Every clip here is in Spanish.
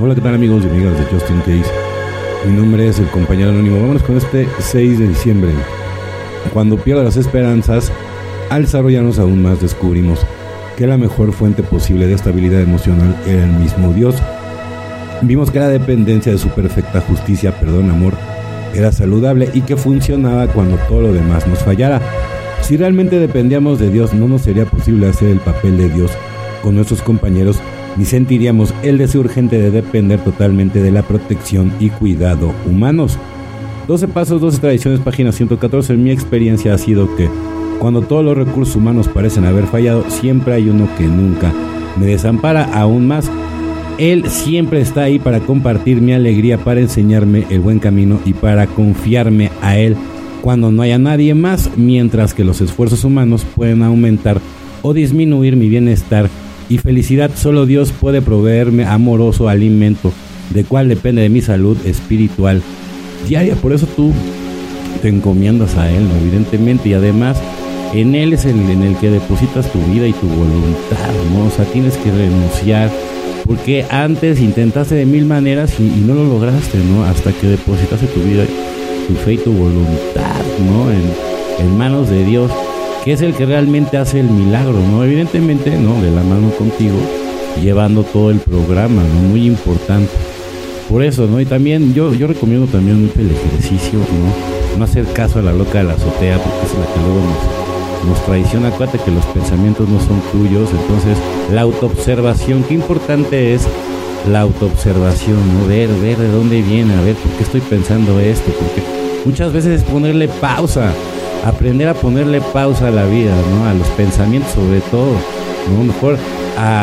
Hola, ¿qué tal amigos y amigas de Justin Case? Mi nombre es el compañero anónimo. Vámonos con este 6 de diciembre. Cuando pierdo las esperanzas, al desarrollarnos aún más descubrimos que la mejor fuente posible de estabilidad emocional era el mismo Dios. Vimos que la dependencia de su perfecta justicia, perdón, amor, era saludable y que funcionaba cuando todo lo demás nos fallara. Si realmente dependíamos de Dios, no nos sería posible hacer el papel de Dios con nuestros compañeros ni sentiríamos el deseo urgente de depender totalmente de la protección y cuidado humanos. 12 pasos, 12 tradiciones, página 114. En mi experiencia ha sido que cuando todos los recursos humanos parecen haber fallado, siempre hay uno que nunca me desampara aún más. Él siempre está ahí para compartir mi alegría, para enseñarme el buen camino y para confiarme a Él cuando no haya nadie más, mientras que los esfuerzos humanos pueden aumentar o disminuir mi bienestar y felicidad. Solo Dios puede proveerme amoroso alimento, de cual depende de mi salud espiritual diaria. Por eso tú te encomiendas a Él, evidentemente, y además en Él es el en el que depositas tu vida y tu voluntad, ¿no? O sea, tienes que renunciar. Porque antes intentaste de mil maneras y, no lo lograste, ¿no? Hasta que depositaste tu vida, tu fe y tu voluntad, ¿no? En manos de Dios que es el que realmente hace el milagro, ¿no? Evidentemente, ¿no? De la mano contigo, llevando todo el programa, ¿no? Muy importante. Por eso, ¿no? Y también yo, yo recomiendo también mucho el ejercicio, ¿no? No hacer caso a la loca de la azotea, porque es la que luego nos, nos traiciona. Acuérdate que los pensamientos no son tuyos, entonces la autoobservación, qué importante es la autoobservación, ¿no? Ver, ver de dónde viene, a ver por qué estoy pensando esto, porque muchas veces es ponerle pausa aprender a ponerle pausa a la vida, ¿no? A los pensamientos sobre todo, ¿no? Mejor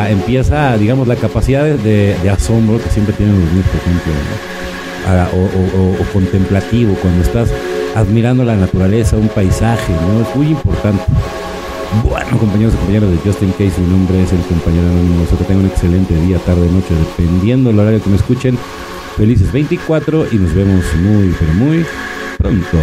empieza, digamos, la capacidad de, asombro que siempre tienen los niños, por ejemplo, o, contemplativo, cuando estás admirando la naturaleza, un paisaje, ¿no? Es muy importante. Bueno, compañeros y compañeras de Justin Case, mi nombre es el compañero anónimo. Que tengan un excelente día, tarde, noche, dependiendo del horario que me escuchen. Felices 24 y nos vemos muy, pero muy pronto.